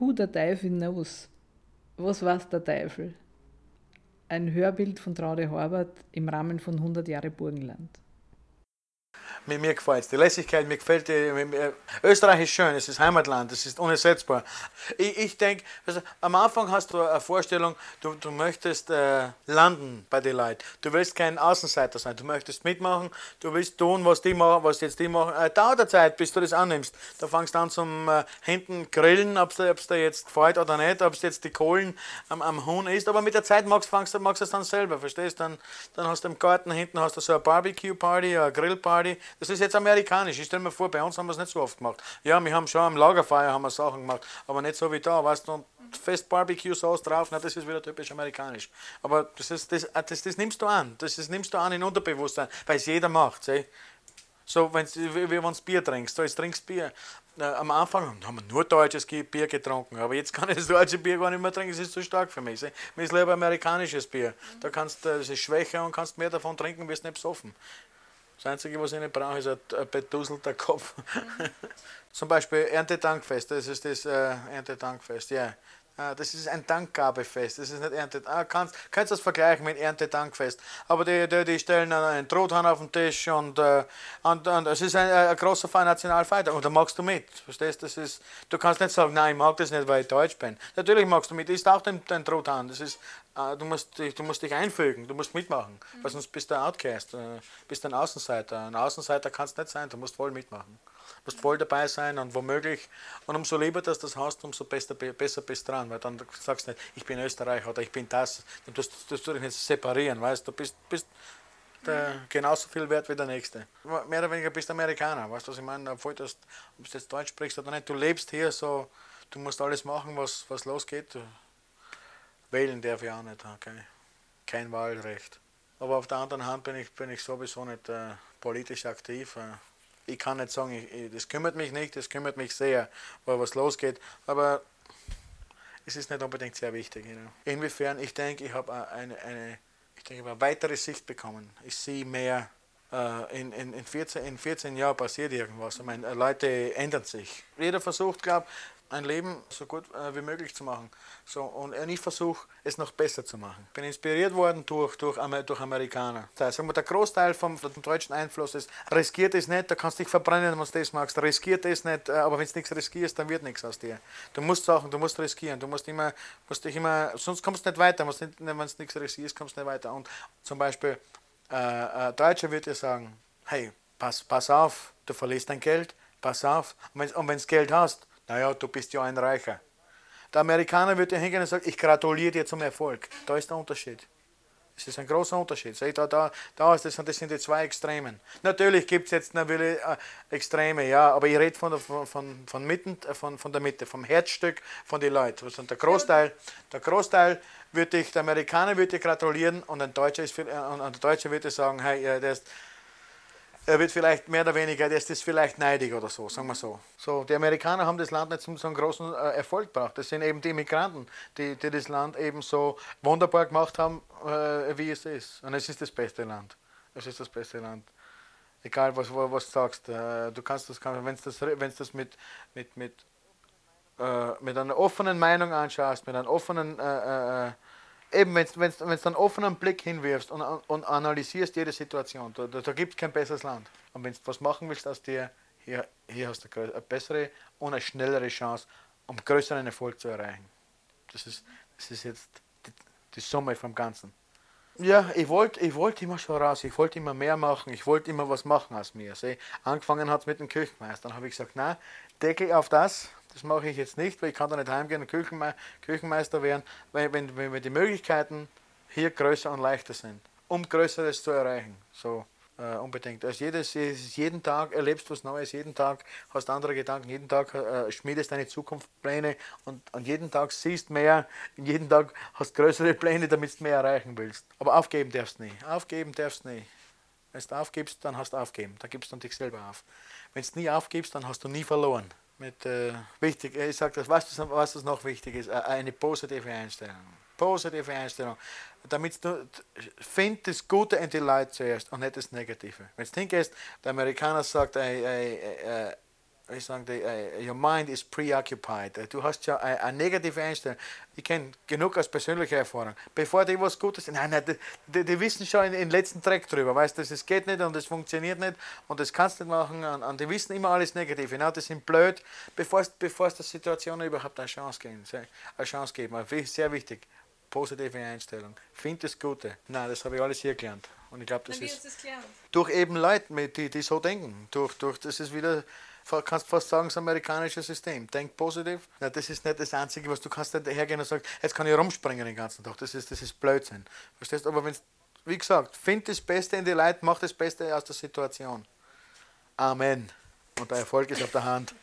Who the Teufel knows? Was weiß der Teufel? Ein Hörbild von Traude Horvath im Rahmen von 100 Jahre Burgenland. Mir, mir gefällt es. Die Lässigkeit, mir gefällt die. Mir, Österreich ist schön, es ist Heimatland, es ist unersetzbar. Ich, ich denke, also, am Anfang hast du eine Vorstellung, du, du möchtest äh, landen bei den Leuten. Du willst kein Außenseiter sein, du möchtest mitmachen, du willst tun, was die machen, was jetzt die machen. Äh, dauert eine Zeit, bis du das annimmst. Da fangst du an zum äh, hinten grillen, ob es dir jetzt gefällt oder nicht, ob es jetzt die Kohlen am, am Huhn ist. Aber mit der Zeit magst du es dann selber, verstehst du? Dann, dann hast du im Garten hinten hast du so eine Barbecue-Party, eine Grill-Party das ist jetzt amerikanisch. Ich stelle mir vor, bei uns haben wir es nicht so oft gemacht. Ja, wir haben schon am Lagerfeuer haben wir Sachen gemacht, aber nicht so wie da, weißt du, fest Barbecue-Sauce drauf, na, das ist wieder typisch amerikanisch. Aber das, ist, das, das, das nimmst du an, das, das nimmst du an in Unterbewusstsein, weil es jeder macht. Seh? So, wenn du Bier trinkst, so, jetzt trinkst Bier. am Anfang haben wir nur deutsches Bier getrunken, aber jetzt kann ich das deutsche Bier gar nicht mehr trinken, es ist zu stark für mich. Mir ist lieber amerikanisches Bier. Da kannst, das ist schwächer und kannst mehr davon trinken, wirst nicht besoffen. Das Einzige, was ich nicht brauche, ist ein, ein beduselter Kopf. Mhm. Zum Beispiel Erntedankfest, das ist das äh, Erntedankfest, ja. Ah, das ist ein Dankgabefest, das ist nicht Ernte. Ah, kannst, kannst das vergleichen mit Erntedankfest. Aber die, die, die stellen einen Truthahn auf den Tisch und, äh, und, und es ist ein, ein großer Nationalfeiertag und da magst du mit. Verstehst das ist, Du kannst nicht sagen, nein, ich mag das nicht, weil ich Deutsch bin. Natürlich magst du mit, ist auch den, den Truthahn. Das ist, äh, du, musst, du musst dich einfügen, du musst mitmachen, mhm. weil sonst bist du ein Outcast, äh, bist ein Außenseiter. Ein Außenseiter kannst du nicht sein, du musst voll mitmachen musst voll dabei sein und womöglich, und umso lieber dass du das hast, umso besser, besser bist dran, weil dann sagst du nicht, ich bin Österreicher oder ich bin das, dann tust, tust du dich nicht separieren, weißt du, bist, bist der, genauso viel wert wie der Nächste. Mehr oder weniger bist du Amerikaner, weißt du, was ich meine, obwohl du, ob du jetzt Deutsch sprichst oder nicht, du lebst hier so, du musst alles machen, was, was losgeht. Wählen darf ich auch nicht, okay. kein Wahlrecht. Aber auf der anderen Hand bin ich, bin ich sowieso nicht äh, politisch aktiv. Äh, ich kann nicht sagen, ich, das kümmert mich nicht, das kümmert mich sehr, weil was losgeht, aber es ist nicht unbedingt sehr wichtig. You know. Inwiefern, ich denke, ich habe eine, eine, ich denke, eine weitere Sicht bekommen. Ich sehe mehr, in, in, in, 14, in 14 Jahren passiert irgendwas. Ich meine, Leute ändern sich. Jeder versucht, glaube ein Leben so gut äh, wie möglich zu machen. So, und ich versuche, es noch besser zu machen. Ich bin inspiriert worden durch, durch, durch Amerikaner. Heißt, der Großteil vom, vom deutschen Einfluss ist, riskiert es nicht, da kannst du dich verbrennen, wenn du das magst. Riskiert es nicht, äh, aber wenn du nichts riskierst, dann wird nichts aus dir. Du musst Sachen, du musst riskieren, du musst immer, musst dich immer, sonst kommst du nicht weiter. Wenn du nichts riskierst, kommst du nicht weiter. Und zum Beispiel, äh, äh, Deutscher würde dir sagen, hey, pass, pass auf, du verlierst dein Geld, pass auf. Und wenn du Geld hast, naja, du bist ja ein Reicher. Der Amerikaner würde hingehen und sagen, ich gratuliere dir zum Erfolg. Da ist der Unterschied. Das ist ein großer Unterschied. Da, da, da ist das, das sind die zwei Extremen. Natürlich gibt es jetzt natürlich äh, Extreme, ja, aber ich rede von, von, von, von, äh, von, von der Mitte, vom Herzstück von den Leuten. Der Großteil, der Großteil würde ich, der Amerikaner würde ich gratulieren und ein Deutscher, ist, äh, und ein Deutscher würde sagen, hey, der ist, er wird vielleicht mehr oder weniger, der ist das vielleicht neidig oder so, sagen wir so. so. Die Amerikaner haben das Land nicht zum so einen großen äh, Erfolg gebracht. Das sind eben die Immigranten, die, die das Land eben so wunderbar gemacht haben, äh, wie es ist. Und es ist das beste Land. Es ist das beste Land. Egal, was, was du sagst. Äh, du kannst das, wenn du das, wenn's das mit, mit, mit, äh, mit einer offenen Meinung anschaust, mit einer offenen äh, äh, eben, wenn du einen offenen Blick hinwirfst und, und analysierst jede Situation, da, da, da gibt es kein besseres Land. Und wenn du was machen willst aus dir, hier, hier hast du eine bessere und eine schnellere Chance, um größeren Erfolg zu erreichen. Das ist, das ist jetzt die, die Summe vom Ganzen. Ja, ich wollte ich wollt immer schon raus, ich wollte immer mehr machen, ich wollte immer was machen als mir. See, angefangen hat es mit dem Küchenmeister. Dann habe ich gesagt, na, Deckel auf das, das mache ich jetzt nicht, weil ich kann da nicht heimgehen und Küchenme Küchenmeister werden, weil wenn, wenn die Möglichkeiten hier größer und leichter sind, um Größeres zu erreichen. So äh, unbedingt. Also jedes, jeden Tag erlebst du was Neues, jeden Tag hast andere Gedanken, jeden Tag äh, schmiedest deine Zukunftspläne und an jeden Tag siehst mehr, jeden Tag hast größere Pläne, damit du mehr erreichen willst. Aber aufgeben darfst du nie. Aufgeben darfst du nie. Wenn du aufgibst, dann hast du aufgeben. Da gibst du dich selber auf. Wenn du nie aufgibst, dann hast du nie verloren mit äh, wichtig, ich sage das, was, das, was noch wichtig ist, eine positive Einstellung. Positive Einstellung. Damit du find das Gute in die Leute zuerst und nicht das Negative. Wenn du hingehst, der Amerikaner sagt, ey, ey, ey, ich sagen, die, uh, your mind is preoccupied. Du hast ja eine, eine negative Einstellung. Ich kenne genug aus persönlicher Erfahrung. Bevor die was Gutes nein, nein, die, die, die wissen schon in den letzten Dreck drüber, weißt du, es geht nicht und es funktioniert nicht und das kannst du nicht machen und, und die wissen immer alles Negative. Genau, die sind blöd, bevor es der Situation überhaupt eine Chance geben. Eine Chance geben. Sehr wichtig. Positive Einstellung. Find das Gute. Nein, das habe ich alles hier gelernt. Und ich glaube, das ist das durch eben Leute, die, die so denken. Durch, durch, das ist wieder kannst fast sagen, das amerikanische System. Denk positiv. Na, das ist nicht das Einzige, was du kannst nicht hergehen und sagen, jetzt kann ich rumspringen den ganzen Tag. Das ist, das ist Blödsinn. Verstehst du? Aber wenn wie gesagt, find das Beste in die Leute, mach das Beste aus der Situation. Amen. Und der Erfolg ist auf der Hand.